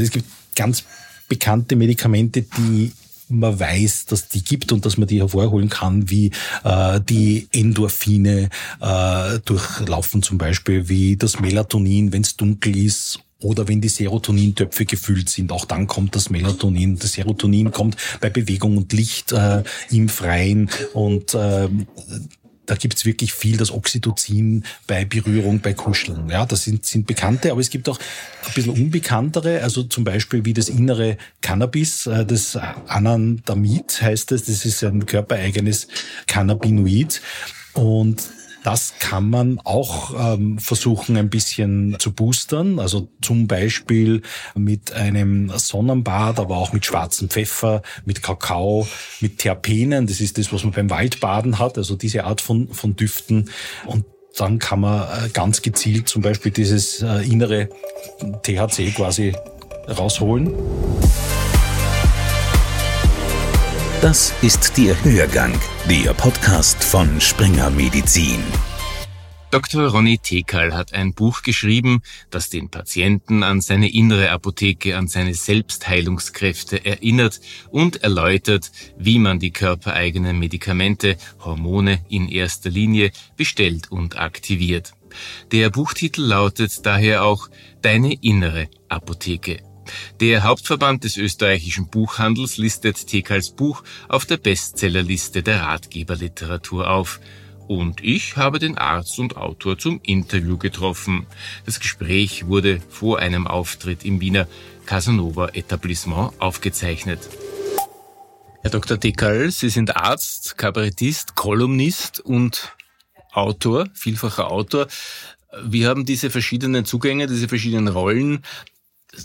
Also es gibt ganz bekannte Medikamente, die man weiß, dass die gibt und dass man die hervorholen kann, wie äh, die Endorphine äh, durchlaufen zum Beispiel, wie das Melatonin, wenn es dunkel ist oder wenn die Serotonintöpfe gefüllt sind, auch dann kommt das Melatonin. Das Serotonin kommt bei Bewegung und Licht äh, im Freien und äh, da gibt's wirklich viel, das Oxytocin bei Berührung, bei Kuscheln. Ja, das sind, sind bekannte, aber es gibt auch ein bisschen unbekanntere, also zum Beispiel wie das innere Cannabis, äh, das Anandamid heißt es, das ist ein körpereigenes Cannabinoid. Und das kann man auch ähm, versuchen ein bisschen zu boostern, also zum Beispiel mit einem Sonnenbad, aber auch mit schwarzem Pfeffer, mit Kakao, mit Terpenen. Das ist das, was man beim Waldbaden hat, also diese Art von, von Düften. Und dann kann man äh, ganz gezielt zum Beispiel dieses äh, innere THC quasi rausholen. Das ist der Hörgang, der Podcast von Springer Medizin. Dr. Ronny Tekal hat ein Buch geschrieben, das den Patienten an seine innere Apotheke, an seine Selbstheilungskräfte erinnert und erläutert, wie man die körpereigenen Medikamente, Hormone in erster Linie bestellt und aktiviert. Der Buchtitel lautet daher auch Deine innere Apotheke. Der Hauptverband des österreichischen Buchhandels listet Tekals Buch auf der Bestsellerliste der Ratgeberliteratur auf. Und ich habe den Arzt und Autor zum Interview getroffen. Das Gespräch wurde vor einem Auftritt im Wiener Casanova Etablissement aufgezeichnet. Herr Dr. Tekal, Sie sind Arzt, Kabarettist, Kolumnist und Autor, vielfacher Autor. Wie haben diese verschiedenen Zugänge, diese verschiedenen Rollen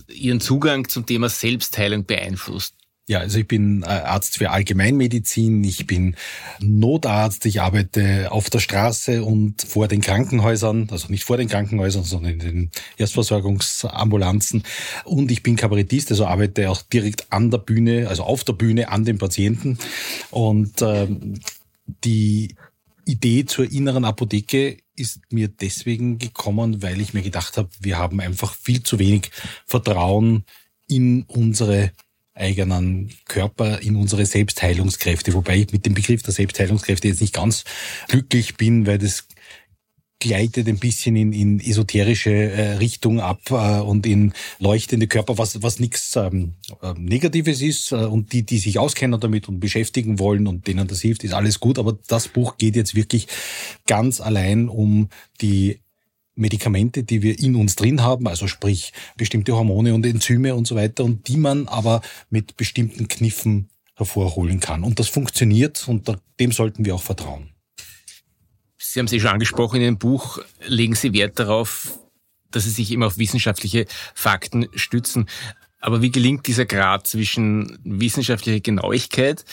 Ihren Zugang zum Thema Selbstheilung beeinflusst? Ja, also ich bin äh, Arzt für Allgemeinmedizin, ich bin Notarzt, ich arbeite auf der Straße und vor den Krankenhäusern, also nicht vor den Krankenhäusern, sondern in den Erstversorgungsambulanzen und ich bin Kabarettist, also arbeite auch direkt an der Bühne, also auf der Bühne an den Patienten und ähm, die Idee zur inneren Apotheke ist mir deswegen gekommen, weil ich mir gedacht habe, wir haben einfach viel zu wenig Vertrauen in unsere eigenen Körper, in unsere Selbstheilungskräfte. Wobei ich mit dem Begriff der Selbstheilungskräfte jetzt nicht ganz glücklich bin, weil das gleitet ein bisschen in, in esoterische äh, Richtung ab äh, und in leuchtende Körper, was, was nichts ähm, äh, Negatives ist. Äh, und die, die sich auskennen damit und beschäftigen wollen und denen das hilft, ist alles gut. Aber das Buch geht jetzt wirklich ganz allein um die Medikamente, die wir in uns drin haben, also sprich bestimmte Hormone und Enzyme und so weiter, und die man aber mit bestimmten Kniffen hervorholen kann. Und das funktioniert und dem sollten wir auch vertrauen. Sie haben es eh schon angesprochen, in dem Buch legen Sie Wert darauf, dass Sie sich immer auf wissenschaftliche Fakten stützen. Aber wie gelingt dieser Grad zwischen wissenschaftlicher Genauigkeit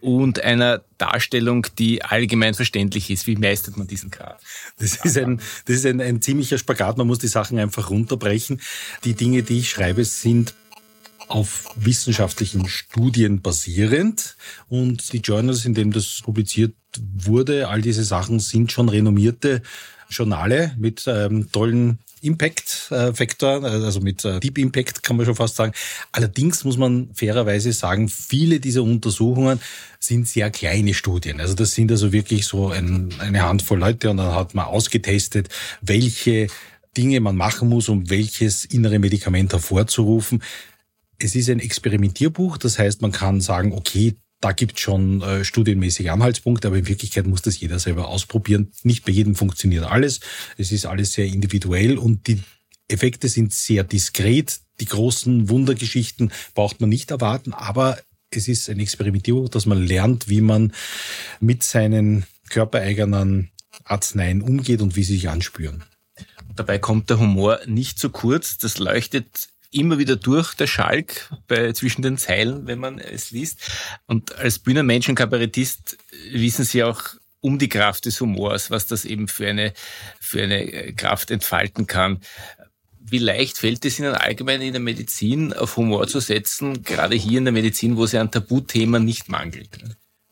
und einer Darstellung, die allgemein verständlich ist. Wie meistert man diesen Grad? Das ist ein, das ist ein, ein ziemlicher Spagat. Man muss die Sachen einfach runterbrechen. Die Dinge, die ich schreibe, sind auf wissenschaftlichen Studien basierend und die Journals, in denen das publiziert wurde, all diese Sachen sind schon renommierte Journale mit ähm, tollen Impact-Faktor, also mit äh, Deep Impact kann man schon fast sagen. Allerdings muss man fairerweise sagen, viele dieser Untersuchungen sind sehr kleine Studien. Also das sind also wirklich so ein, eine Handvoll Leute und dann hat man ausgetestet, welche Dinge man machen muss, um welches innere Medikament hervorzurufen. Es ist ein Experimentierbuch, das heißt, man kann sagen, okay, da gibt schon äh, studienmäßige Anhaltspunkte, aber in Wirklichkeit muss das jeder selber ausprobieren. Nicht bei jedem funktioniert alles. Es ist alles sehr individuell und die Effekte sind sehr diskret. Die großen Wundergeschichten braucht man nicht erwarten, aber es ist ein Experimentierbuch, dass man lernt, wie man mit seinen körpereigenen Arzneien umgeht und wie sie sich anspüren. Dabei kommt der Humor nicht zu kurz. Das leuchtet immer wieder durch, der Schalk bei, zwischen den Zeilen, wenn man es liest. Und als Bühnenmensch und Kabarettist wissen Sie auch um die Kraft des Humors, was das eben für eine, für eine Kraft entfalten kann. Wie leicht fällt es Ihnen allgemein in der Medizin auf Humor zu setzen, gerade hier in der Medizin, wo es ja an Tabuthemen nicht mangelt?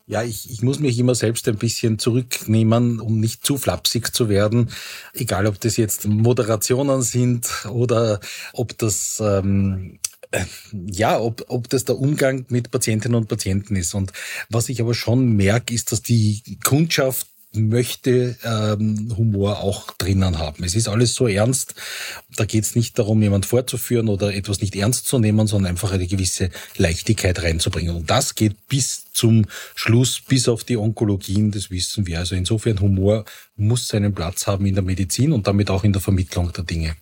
Ja, ich, ich muss mich immer selbst ein bisschen zurücknehmen, um nicht zu flapsig zu werden. Egal, ob das jetzt Moderationen sind oder ob das ähm, Äh, ja, ob, ob das der Umgang mit Patientinnen und Patienten ist. Und was ich aber schon merke, ist, dass die Kundschaft möchte ähm, Humor auch drinnen haben. Es ist alles so ernst. Da geht es nicht darum, jemand vorzuführen oder etwas nicht ernst zu nehmen, sondern einfach eine gewisse Leichtigkeit reinzubringen. Und das geht bis zum Schluss, bis auf die Onkologien, das wissen wir. Also insofern Humor muss seinen Platz haben in der Medizin und damit auch in der Vermittlung der Dinge.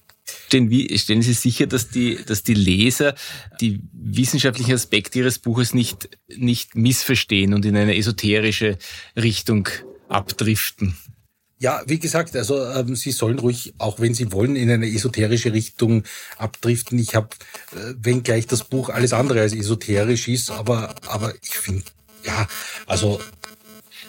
Stellen, Sie sicher, dass die, dass die Leser die wissenschaftlichen Aspekte Ihres Buches nicht, nicht missverstehen und in eine esoterische Richtung abdriften. Ja, wie gesagt, also ähm, Sie sollen ruhig, auch wenn Sie wollen, in eine esoterische Richtung abdriften. Ich habe, äh, wenn gleich das Buch alles andere als esoterisch ist, aber aber ich finde, ja, also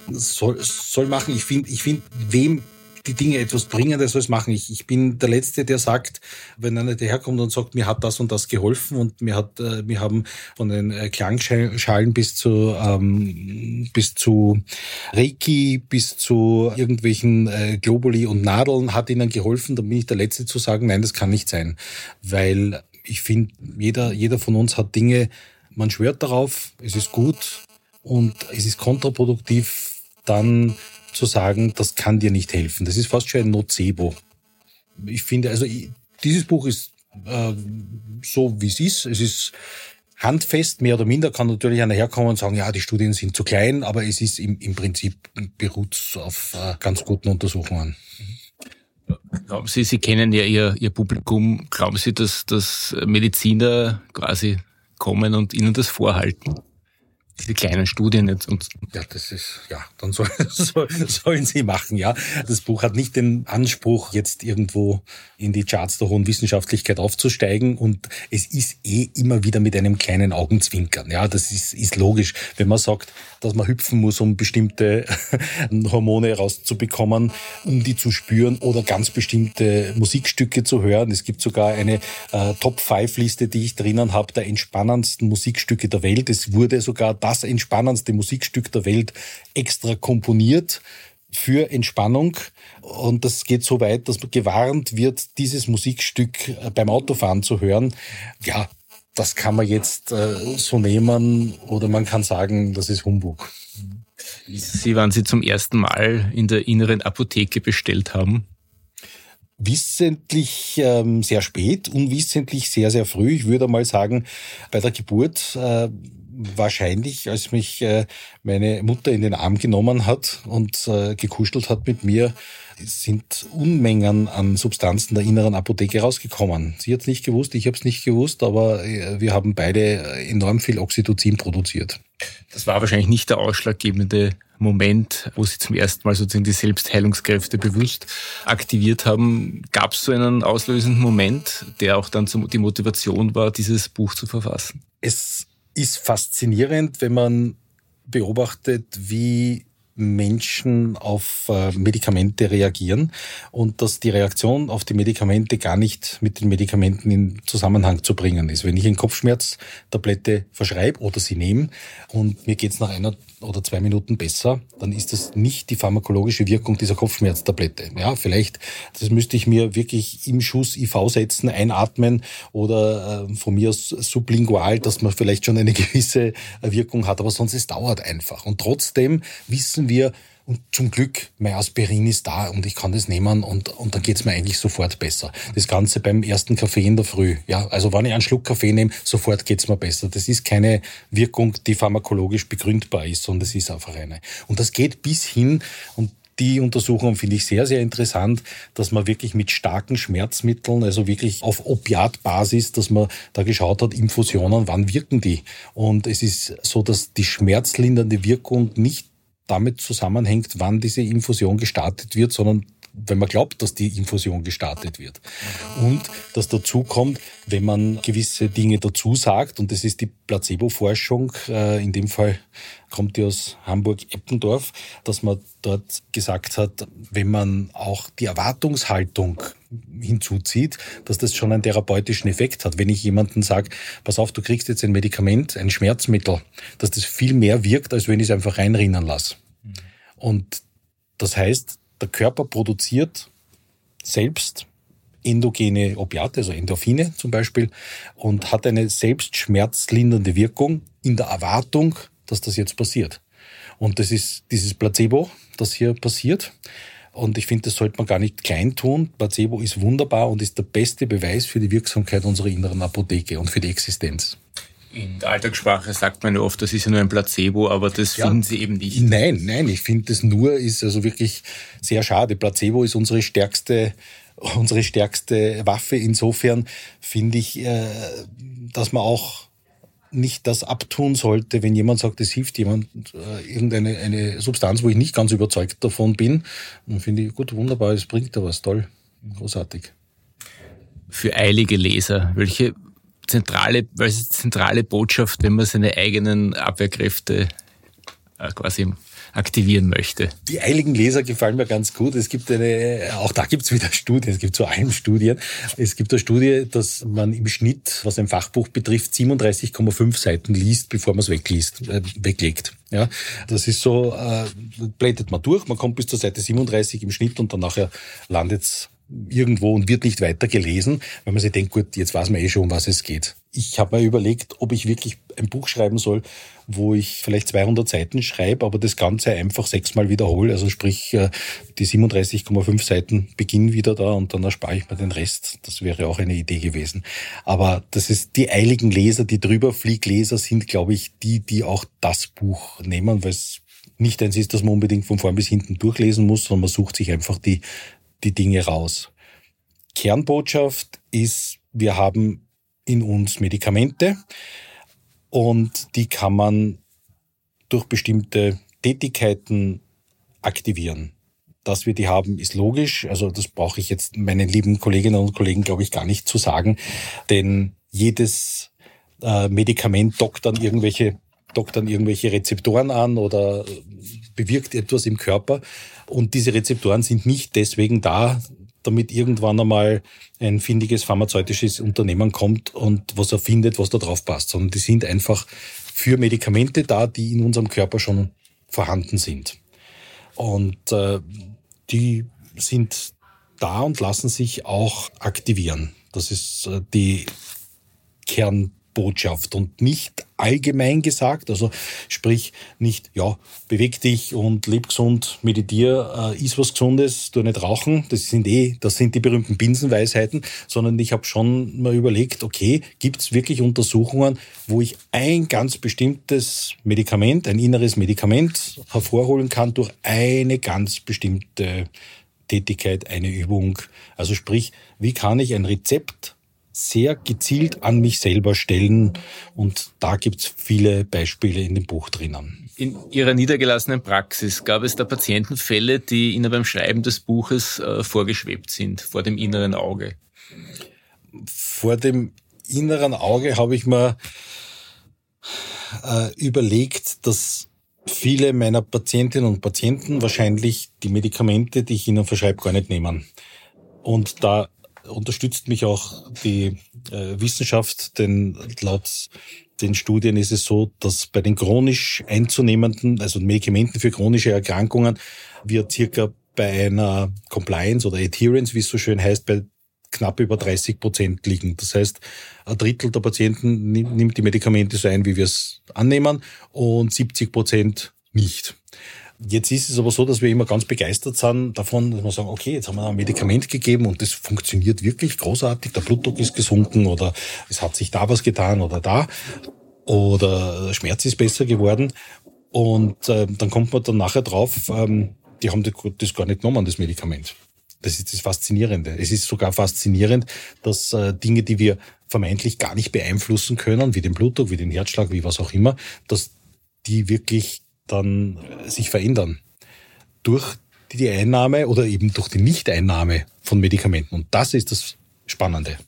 soll soll machen. Ich finde, ich finde, wem die Dinge etwas bringen, der soll machen. Ich, ich bin der Letzte, der sagt, wenn einer daherkommt und sagt, mir hat das und das geholfen und mir hat, äh, wir haben von den äh, Klangschalen bis zu ähm, bis zu Reiki, bis zu irgendwelchen äh, Globuli und Nadeln hat ihnen geholfen, dann bin ich der Letzte zu sagen, nein, das kann nicht sein. Weil ich finde, jeder, jeder von uns hat Dinge, man schwört darauf, es ist gut und es ist kontraproduktiv, dann zu sagen, das kann dir nicht helfen. Das ist fast schon ein Nocebo. Ich finde, also dieses Buch ist äh, so, wie es ist. Es ist handfest, mehr oder minder, kann natürlich einer herkommen und sagen, ja, die Studien sind zu klein, aber es ist im, im Prinzip beruht auf äh, ganz guten Untersuchungen. Glauben Sie, Sie kennen ja Ihr, Ihr Publikum, glauben Sie, dass, dass Mediziner quasi kommen und Ihnen das vorhalten? Diese kleinen Studien jetzt und ja, das ist ja, dann soll, soll, sollen sie machen, ja. Das Buch hat nicht den Anspruch, jetzt irgendwo in die Charts der hohen Wissenschaftlichkeit aufzusteigen und es ist eh immer wieder mit einem kleinen Augenzwinkern. Ja, das ist, ist logisch, wenn man sagt, dass man hüpfen muss, um bestimmte Hormone rauszubekommen, um die zu spüren oder ganz bestimmte Musikstücke zu hören. Es gibt sogar eine äh, Top-5-Liste, die ich drinnen habe, der entspannendsten Musikstücke der Welt. Es wurde sogar das entspannendste Musikstück der Welt extra komponiert für Entspannung. Und das geht so weit, dass gewarnt wird, dieses Musikstück äh, beim Autofahren zu hören. Ja, das kann man jetzt äh, so nehmen oder man kann sagen, das ist Humbug. Sie, wann Sie zum ersten Mal in der inneren Apotheke bestellt haben? Wissentlich ähm, sehr spät, unwissentlich sehr, sehr früh. Ich würde mal sagen, bei der Geburt äh, wahrscheinlich, als mich äh, meine Mutter in den Arm genommen hat und äh, gekuschelt hat mit mir, sind Unmengen an Substanzen der inneren Apotheke rausgekommen. Sie hat es nicht gewusst, ich habe es nicht gewusst, aber äh, wir haben beide enorm viel Oxytocin produziert. Das war wahrscheinlich nicht der ausschlaggebende Moment, wo Sie zum ersten Mal sozusagen die Selbstheilungskräfte bewusst aktiviert haben. Gab es so einen auslösenden Moment, der auch dann die Motivation war, dieses Buch zu verfassen? Es ist faszinierend, wenn man beobachtet, wie Menschen auf äh, Medikamente reagieren und dass die Reaktion auf die Medikamente gar nicht mit den Medikamenten in Zusammenhang zu bringen ist. Wenn ich eine Kopfschmerztablette verschreibe oder sie nehme und mir geht's nach einer oder zwei Minuten besser, dann ist das nicht die pharmakologische Wirkung dieser Kopfschmerztablette. Ja, vielleicht, das müsste ich mir wirklich im Schuss IV setzen, einatmen oder äh, von mir aus sublingual, dass man vielleicht schon eine gewisse Wirkung hat, aber sonst es dauert einfach. Und trotzdem wissen wir, und zum Glück, mein Aspirin ist da und ich kann das nehmen und, und dann geht's mir eigentlich sofort besser. Das Ganze beim ersten Kaffee in der Früh. Ja, also wenn ich einen Schluck Kaffee nehme, sofort geht's mir besser. Das ist keine Wirkung, die pharmakologisch begründbar ist, sondern das ist einfach eine. Und das geht bis hin, und die Untersuchung finde ich sehr, sehr interessant, dass man wirklich mit starken Schmerzmitteln, also wirklich auf Opiatbasis, dass man da geschaut hat, Infusionen, wann wirken die? Und es ist so, dass die schmerzlindernde Wirkung nicht damit zusammenhängt, wann diese Infusion gestartet wird, sondern wenn man glaubt, dass die Infusion gestartet wird. Und dass dazu kommt, wenn man gewisse Dinge dazu sagt, und das ist die Placebo-Forschung, äh, in dem Fall kommt die aus Hamburg-Eppendorf, dass man dort gesagt hat, wenn man auch die Erwartungshaltung hinzuzieht, dass das schon einen therapeutischen Effekt hat. Wenn ich jemanden sage, pass auf, du kriegst jetzt ein Medikament, ein Schmerzmittel, dass das viel mehr wirkt, als wenn ich es einfach reinrinnen lasse. Und das heißt, der Körper produziert selbst endogene Opiate, also Endorphine zum Beispiel, und hat eine selbstschmerzlindernde Wirkung in der Erwartung, dass das jetzt passiert. Und das ist dieses Placebo, das hier passiert. Und ich finde, das sollte man gar nicht klein tun. Placebo ist wunderbar und ist der beste Beweis für die Wirksamkeit unserer inneren Apotheke und für die Existenz. In der Alltagssprache sagt man ja oft, das ist ja nur ein Placebo, aber das ja, finden Sie eben nicht. Nein, nein, ich finde das nur ist also wirklich sehr schade. Placebo ist unsere stärkste unsere stärkste Waffe. Insofern finde ich, äh, dass man auch nicht das abtun sollte, wenn jemand sagt, es hilft jemand äh, irgendeine eine Substanz, wo ich nicht ganz überzeugt davon bin. Dann finde ich, gut, wunderbar, es bringt da was, toll, großartig. Für eilige Leser, welche zentrale, welche zentrale Botschaft, wenn man seine eigenen Abwehrkräfte äh, quasi aktivieren möchte. Die eiligen Leser gefallen mir ganz gut. Es gibt eine, auch da gibt es wieder Studien, es gibt zu allem Studien. Es gibt eine Studie, dass man im Schnitt, was ein Fachbuch betrifft, 37,5 Seiten liest, bevor man es wegliest, äh, weglegt. Ja, das ist so, äh, blättert man durch, man kommt bis zur Seite 37 im Schnitt und dann nachher landet's irgendwo und wird nicht weiter gelesen, weil man sich denkt, gut, jetzt weiß man eh schon, um was es geht. Ich habe mir überlegt, ob ich wirklich ein Buch schreiben soll, wo ich vielleicht 200 Seiten schreibe, aber das Ganze einfach sechsmal wiederhole. Also sprich, äh, die 37,5 Seiten beginnen wieder da und dann erspare ich mir den Rest. Das wäre auch eine Idee gewesen. Aber das ist die eiligen Leser, die drüberfliegleser sind, glaube ich, die, die auch das Buch nehmen, weil es nicht eins ist, dass man unbedingt von vorn bis hinten durchlesen muss, sondern man sucht sich einfach die die Dinge raus. Kernbotschaft ist, wir haben in uns Medikamente und die kann man durch bestimmte Tätigkeiten aktivieren. Dass wir die haben, ist logisch. Also das brauche ich jetzt meinen lieben Kolleginnen und Kollegen, glaube ich, gar nicht zu sagen. Denn jedes äh, Medikament dockt dann irgendwelche dockt dann irgendwelche Rezeptoren an oder bewirkt etwas im Körper. Und diese Rezeptoren sind nicht deswegen da, damit irgendwann einmal ein findiges pharmazeutisches Unternehmen kommt und was erfindet, was da drauf passt, sondern die sind einfach für Medikamente da, die in unserem Körper schon vorhanden sind. Und äh, die sind da und lassen sich auch aktivieren. Das ist äh, die Kern Botschaft und nicht allgemein gesagt, also sprich nicht, ja, beweg dich und leb gesund, meditier, äh, iss was Gesundes, tu nicht rauchen, das sind eh, das sind die berühmten Binsenweisheiten, sondern ich habe schon mal überlegt, okay, gibt es wirklich Untersuchungen, wo ich ein ganz bestimmtes Medikament, ein inneres Medikament hervorholen kann durch eine ganz bestimmte Tätigkeit, eine Übung. Also sprich, wie kann ich ein Rezept sehr gezielt an mich selber stellen. Und da gibt's viele Beispiele in dem Buch drinnen. In Ihrer niedergelassenen Praxis gab es da Patientenfälle, die Ihnen beim Schreiben des Buches äh, vorgeschwebt sind, vor dem inneren Auge? Vor dem inneren Auge habe ich mir äh, überlegt, dass viele meiner Patientinnen und Patienten wahrscheinlich die Medikamente, die ich ihnen verschreibe, gar nicht nehmen. Und da unterstützt mich auch die äh, Wissenschaft, denn laut den Studien ist es so, dass bei den chronisch einzunehmenden, also Medikamenten für chronische Erkrankungen, wir circa bei einer Compliance oder Adherence, wie es so schön heißt, bei knapp über 30 Prozent liegen. Das heißt, ein Drittel der Patienten nimmt die Medikamente so ein, wie wir es annehmen, und 70 Prozent nicht. Jetzt ist es aber so, dass wir immer ganz begeistert sind davon, dass wir sagen, okay, jetzt haben wir ein Medikament gegeben und das funktioniert wirklich großartig. Der Blutdruck ist gesunken oder es hat sich da was getan oder da oder der Schmerz ist besser geworden. Und äh, dann kommt man dann nachher drauf, ähm, die haben das gar nicht genommen, das Medikament. Das ist das Faszinierende. Es ist sogar faszinierend, dass äh, Dinge, die wir vermeintlich gar nicht beeinflussen können, wie den Blutdruck, wie den Herzschlag, wie was auch immer, dass die wirklich dann sich verändern. Durch die Einnahme oder eben durch die Nichteinnahme von Medikamenten. Und das ist das Spannende.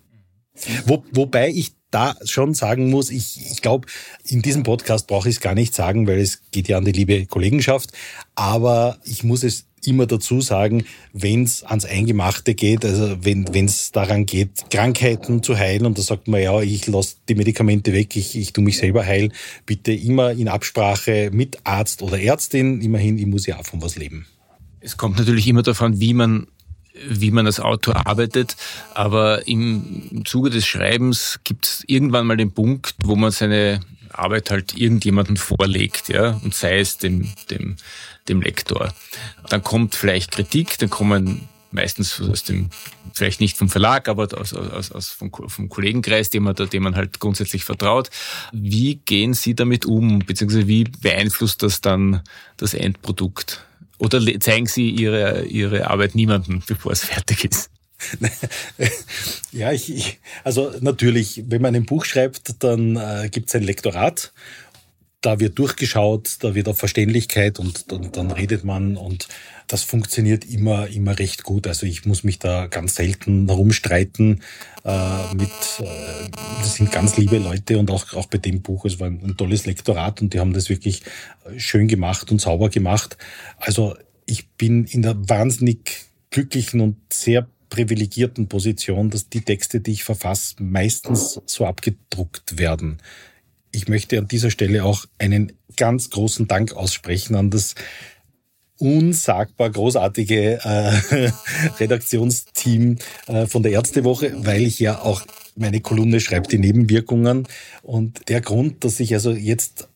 Wo, wobei ich da schon sagen muss, ich, ich glaube, in diesem Podcast brauche ich es gar nicht sagen, weil es geht ja an die liebe Kollegenschaft. Aber ich muss es immer dazu sagen, wenn es ans Eingemachte geht, also wenn es daran geht, Krankheiten zu heilen, und da sagt man ja, ich lasse die Medikamente weg, ich, ich tu mich selber heilen, bitte immer in Absprache mit Arzt oder Ärztin, immerhin, ich muss ja auch von was leben. Es kommt natürlich immer davon, wie man wie man als Autor arbeitet, aber im Zuge des Schreibens gibt es irgendwann mal den Punkt, wo man seine Arbeit halt irgendjemandem vorlegt, ja, und sei es dem, dem, dem Lektor. Dann kommt vielleicht Kritik, dann kommen meistens aus dem, vielleicht nicht vom Verlag, aber aus, aus, aus vom, vom Kollegenkreis, dem man, dem man halt grundsätzlich vertraut. Wie gehen Sie damit um, beziehungsweise wie beeinflusst das dann das Endprodukt? Oder zeigen Sie Ihre, Ihre Arbeit niemandem, bevor es fertig ist? ja, ich, ich, also natürlich, wenn man ein Buch schreibt, dann äh, gibt es ein Lektorat. Da wird durchgeschaut, da wird auf Verständlichkeit und, und dann redet man und das funktioniert immer, immer recht gut. Also ich muss mich da ganz selten herumstreiten äh, mit, äh, das sind ganz liebe Leute und auch, auch bei dem Buch, es war ein, ein tolles Lektorat und die haben das wirklich äh, schön gemacht und sauber gemacht. Also ich bin in der wahnsinnig glücklichen und sehr privilegierten Position, dass die Texte, die ich verfasse, meistens so abgedruckt werden. Ich möchte an dieser Stelle auch einen ganz großen Dank aussprechen an das unsagbar großartige äh, Redaktionsteam äh, von der Ärztewoche, weil ich ja auch meine Kolumne schreibe, die Nebenwirkungen. Und der Grund, dass ich also jetzt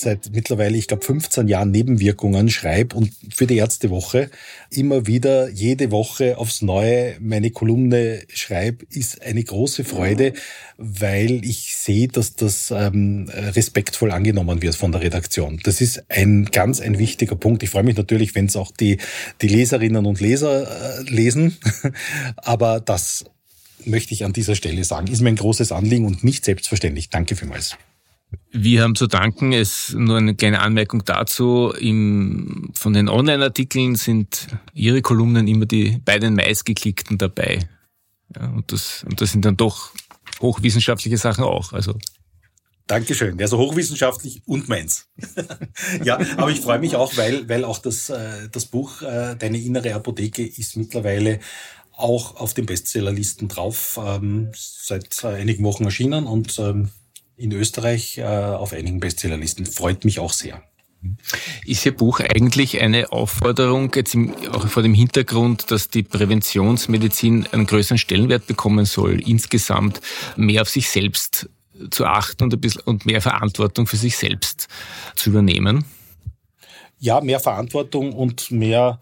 seit mittlerweile, ich glaube, 15 Jahren Nebenwirkungen schreibe und für die Ärztewoche immer wieder jede Woche aufs Neue meine Kolumne schreibe, ist eine große Freude, weil ich sehe, dass das ähm, respektvoll angenommen wird von der Redaktion. Das ist ein ganz ein wichtiger Punkt. Ich freue mich natürlich, wenn es auch die, die Leserinnen und Leser äh, lesen, aber das möchte ich an dieser Stelle sagen, ist mir ein großes Anliegen und nicht selbstverständlich. Danke vielmals. Wir haben zu danken. Es nur eine kleine Anmerkung dazu. Im, von den Online-Artikeln sind Ihre Kolumnen immer die bei den meistgeklickten dabei. Ja, und, das, und das sind dann doch hochwissenschaftliche Sachen auch. Also Dankeschön. Ja, so hochwissenschaftlich und meins. ja, aber ich freue mich auch, weil, weil auch das, äh, das Buch äh, Deine innere Apotheke ist mittlerweile auch auf den Bestsellerlisten drauf, ähm, seit äh, einigen Wochen erschienen und ähm, in Österreich äh, auf einigen Bestsellerlisten. Freut mich auch sehr. Ist Ihr Buch eigentlich eine Aufforderung, jetzt im, auch vor dem Hintergrund, dass die Präventionsmedizin einen größeren Stellenwert bekommen soll, insgesamt mehr auf sich selbst zu achten und, ein bisschen, und mehr Verantwortung für sich selbst zu übernehmen? Ja, mehr Verantwortung und mehr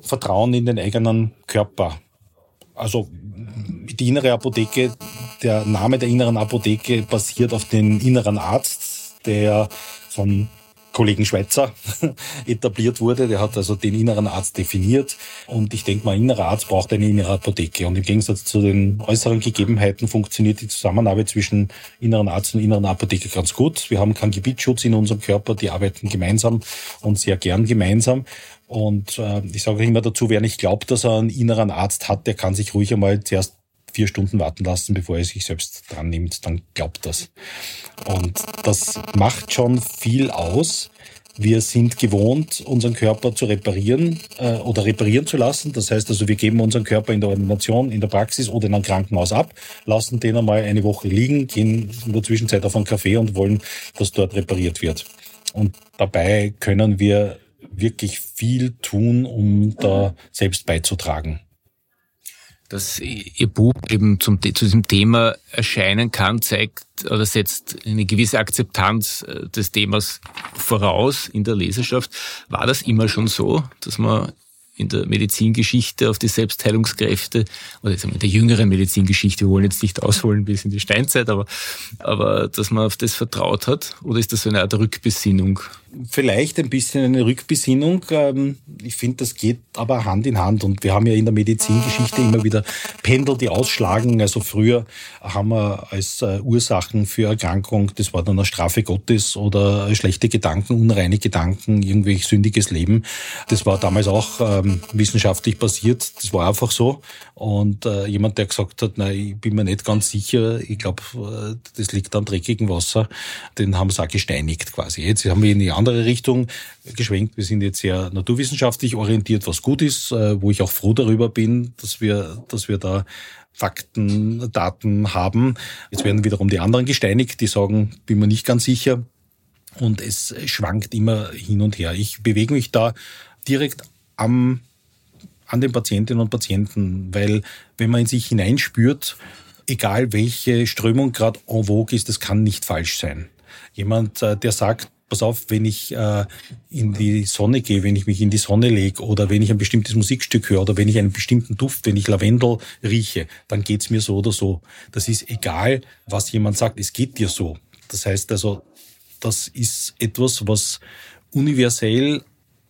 Vertrauen in den eigenen Körper. Also die innere Apotheke, der Name der inneren Apotheke basiert auf den inneren Arzt, der von Kollegen Schweizer etabliert wurde. Der hat also den inneren Arzt definiert. Und ich denke mal, ein innerer Arzt braucht eine innere Apotheke. Und im Gegensatz zu den äußeren Gegebenheiten funktioniert die Zusammenarbeit zwischen inneren Arzt und inneren Apotheke ganz gut. Wir haben keinen Gebietsschutz in unserem Körper. Die arbeiten gemeinsam und sehr gern gemeinsam. Und äh, ich sage immer dazu, wer nicht glaubt, dass er einen inneren Arzt hat, der kann sich ruhig einmal zuerst vier Stunden warten lassen, bevor er sich selbst dran nimmt, dann glaubt das. Und das macht schon viel aus. Wir sind gewohnt, unseren Körper zu reparieren äh, oder reparieren zu lassen. Das heißt also, wir geben unseren Körper in der Ordination, in der Praxis oder in einem Krankenhaus ab, lassen den einmal eine Woche liegen, gehen in der Zwischenzeit auf einen Café und wollen, dass dort repariert wird. Und dabei können wir wirklich viel tun, um da selbst beizutragen. Dass Ihr Buch eben zum, zu diesem Thema erscheinen kann, zeigt oder setzt eine gewisse Akzeptanz äh, des Themas voraus in der Leserschaft. War das immer schon so, dass man in der Medizingeschichte auf die Selbstheilungskräfte oder in der jüngeren Medizingeschichte, wir wollen jetzt nicht ausholen bis in die Steinzeit, aber, aber dass man auf das vertraut hat? Oder ist das so eine Art Rückbesinnung? Vielleicht ein bisschen eine Rückbesinnung. Ähm, ich finde, das geht aber Hand in Hand. Und wir haben ja in der Medizingeschichte immer wieder Pendel, die ausschlagen. Also früher haben wir als äh, Ursachen für Erkrankung, das war dann eine Strafe Gottes oder schlechte Gedanken, unreine Gedanken, irgendwie sündiges Leben. Das war damals auch ähm, wissenschaftlich basiert. Das war einfach so. Und äh, jemand, der gesagt hat, nein, ich bin mir nicht ganz sicher, ich glaube, äh, das liegt am dreckigen Wasser, den haben sie auch gesteinigt quasi. Jetzt haben wir in die andere Richtung geschwenkt. Wir sind jetzt sehr naturwissenschaftlich orientiert, was gut ist, äh, wo ich auch froh darüber bin, dass wir, dass wir da Fakten, Daten haben. Jetzt werden wiederum die anderen gesteinigt, die sagen, bin mir nicht ganz sicher. Und es schwankt immer hin und her. Ich bewege mich da direkt am an den Patientinnen und Patienten, weil wenn man in sich hineinspürt, egal welche Strömung gerade en vogue ist, das kann nicht falsch sein. Jemand, äh, der sagt, pass auf, wenn ich äh, in die Sonne gehe, wenn ich mich in die Sonne lege oder wenn ich ein bestimmtes Musikstück höre oder wenn ich einen bestimmten Duft, wenn ich Lavendel rieche, dann geht's mir so oder so. Das ist egal, was jemand sagt, es geht dir so. Das heißt also, das ist etwas, was universell,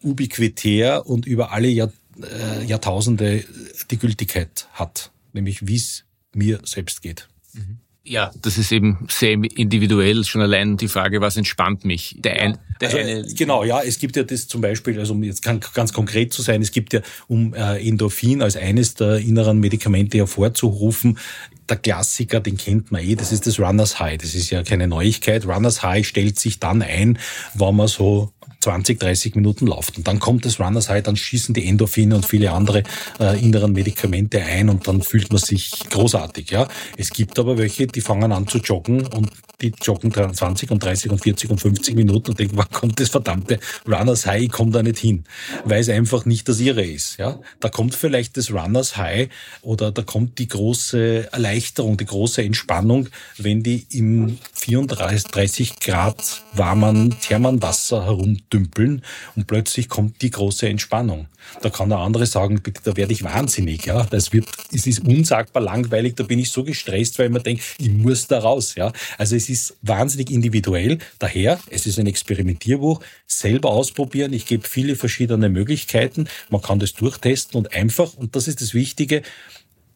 ubiquitär und über alle Jahr, äh, Jahrtausende die Gültigkeit hat, nämlich wie es mir selbst geht. Mhm. Ja, das ist eben sehr individuell. Schon allein die Frage, was entspannt mich? Der, ein, der also, eine genau, ja, es gibt ja das zum Beispiel, also um jetzt ganz konkret zu sein, es gibt ja, um äh, Endorphin als eines der inneren Medikamente hervorzurufen, der Klassiker, den kennt man eh, das ist das Runners High. Das ist ja keine Neuigkeit. Runners High stellt sich dann ein, wenn man so 20, 30 Minuten läuft. Und dann kommt das Runners High, dann schießen die Endorphine und viele andere äh, inneren Medikamente ein und dann fühlt man sich großartig. Ja, Es gibt aber welche, die fangen an zu joggen und die joggen 20 und 30 und 40 und 50 Minuten und denken, wann kommt das verdammte Runners High, ich komme da nicht hin, weil es einfach nicht das ihre ist. Ja, Da kommt vielleicht das Runners High oder da kommt die große Erleichterung, die große Entspannung, wenn die im 34 Grad warmen Thermanwasser herumdümpeln und plötzlich kommt die große Entspannung. Da kann der andere sagen, bitte, da werde ich wahnsinnig. Ja, das wird, es ist unsagbar langweilig. Da bin ich so gestresst, weil man denkt, ich muss da raus. Ja, also es ist wahnsinnig individuell. Daher, es ist ein Experimentierbuch. Selber ausprobieren. Ich gebe viele verschiedene Möglichkeiten. Man kann das durchtesten und einfach. Und das ist das Wichtige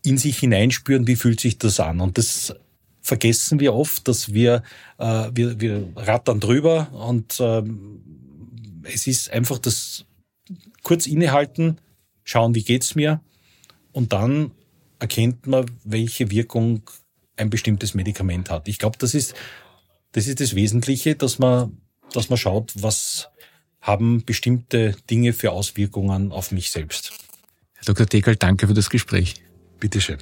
in sich hineinspüren, wie fühlt sich das an. Und das vergessen wir oft, dass wir, äh, wir, wir rattern drüber und ähm, es ist einfach das kurz innehalten, schauen, wie geht's mir und dann erkennt man, welche Wirkung ein bestimmtes Medikament hat. Ich glaube, das ist, das ist das Wesentliche, dass man, dass man schaut, was haben bestimmte Dinge für Auswirkungen auf mich selbst. Herr Dr. Deckel, danke für das Gespräch. Bitteschön.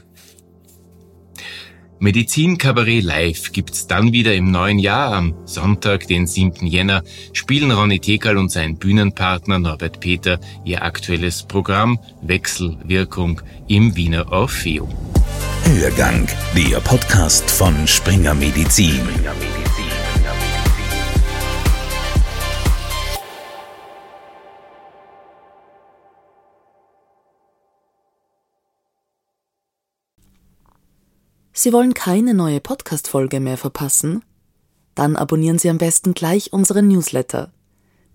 Medizin Kabarett Live gibt's dann wieder im neuen Jahr. Am Sonntag, den 7. Jänner, spielen Ronny Tekal und sein Bühnenpartner Norbert Peter ihr aktuelles Programm Wechselwirkung im Wiener Orpheum. Hörgang, der Podcast von. Springer Medizin. Sie wollen keine neue Podcast-Folge mehr verpassen? Dann abonnieren Sie am besten gleich unseren Newsletter.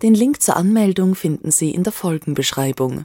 Den Link zur Anmeldung finden Sie in der Folgenbeschreibung.